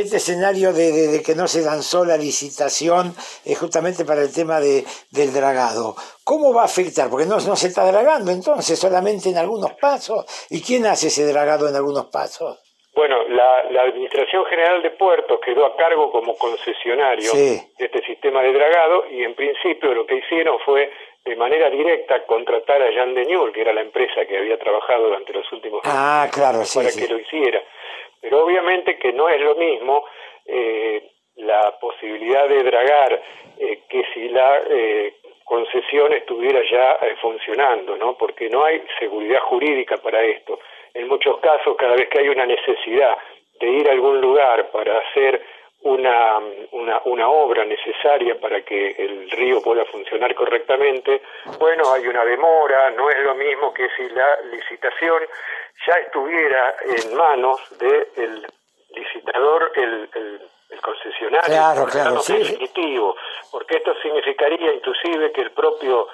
este escenario de, que no se lanzó la licitación es justamente para el tema de, del dragado. ¿Cómo va a afectar? Porque no, no se está dragando entonces, solamente en algunos pasos. ¿Y quién hace ese dragado en algunos pasos? Bueno, la, Administración General de Puertos quedó a cargo como concesionario de este sistema de dragado y en principio lo que hicieron fue de manera directa contratar a Jan Deniul, que era la empresa que había trabajado durante los últimos ah, años para que lo hiciera. Pero obviamente que no es lo mismo eh, la posibilidad de dragar eh, que si la eh, concesión estuviera ya funcionando, ¿no? Porque no hay seguridad jurídica para esto. En muchos casos, cada vez que hay una necesidad de ir a algún lugar para hacer una, una, una, obra necesaria para que el río pueda funcionar correctamente, bueno, hay una demora, no es lo mismo que si la licitación ya estuviera en manos del licitador, el, el, concesionario, claro, claro, definitivo, porque esto significaría inclusive que el propio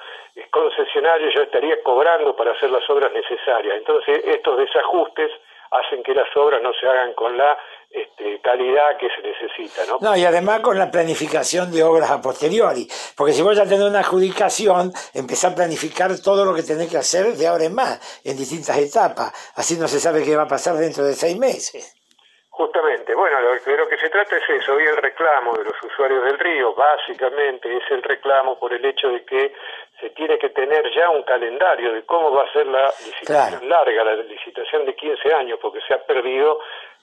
concesionario ya estaría cobrando para hacer las obras necesarias. Entonces, estos desajustes hacen que las obras no se hagan con la este, calidad que se necesita. ¿no? no, y además con la planificación de obras a posteriori, porque si vos ya tenés una adjudicación, empezar a planificar todo lo que tenés que hacer de ahora en más, en distintas etapas, así no se sabe qué va a pasar dentro de seis meses. Justamente, bueno, lo, de lo que se trata es eso, hoy el reclamo de los usuarios del río, básicamente es el reclamo por el hecho de que se tiene que tener ya un calendario de cómo va a ser la licitación larga, la licitación de 15 años, porque se ha perdido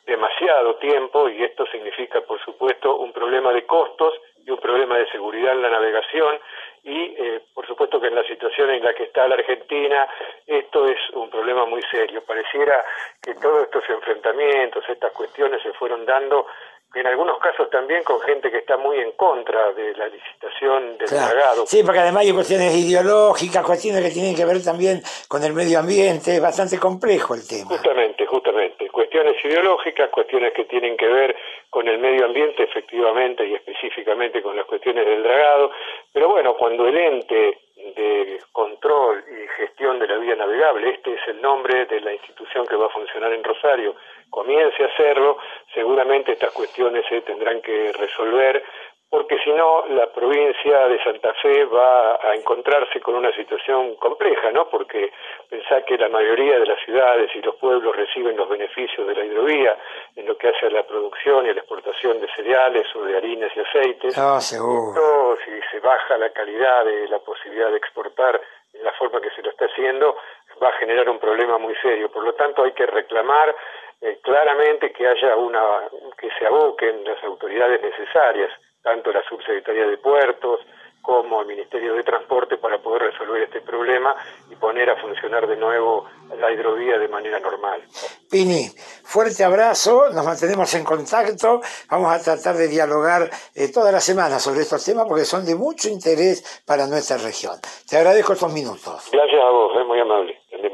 demasiado tiempo y esto significa, por supuesto, un problema de costos y un problema de seguridad en la navegación y, eh, por supuesto, que en la situación en la que está la Argentina, esto es un problema muy serio. Pareciera que todos estos enfrentamientos, estas cuestiones se fueron dando en algunos casos también con gente que está muy en contra de la licitación del dragado. Sí, porque además hay cuestiones ideológicas, cuestiones que tienen que ver también con el medio ambiente, es bastante complejo el tema. Justamente, justamente. Cuestiones ideológicas, cuestiones que tienen que ver con el medio ambiente, efectivamente, y específicamente con las cuestiones del dragado. Pero bueno, cuando el ente de control y gestión de la vía navegable, este es el nombre de la institución que va a funcionar en Rosario, comience a hacerlo, seguramente estas cuestiones se tendrán que resolver porque si no la provincia de Santa Fe va a encontrarse con una situación compleja, ¿no? Porque pensá que la mayoría de las ciudades y los pueblos reciben los beneficios de la hidrovía en lo que hace a la producción y a la exportación de cereales o de harinas y aceites. Ah, seguro. si se baja la calidad de la posibilidad de exportar en la forma que se lo está haciendo, va a generar un problema muy serio. Por lo tanto, hay que reclamar eh, claramente que haya una que se aboquen las autoridades necesarias tanto la Subsecretaría de Puertos como el Ministerio de Transporte para poder resolver este problema y poner a funcionar de nuevo la hidrovía de manera normal. Pini, fuerte abrazo, nos mantenemos en contacto, vamos a tratar de dialogar eh, toda la semana sobre estos temas porque son de mucho interés para nuestra región. Te agradezco estos minutos. Gracias a vos, es muy amable.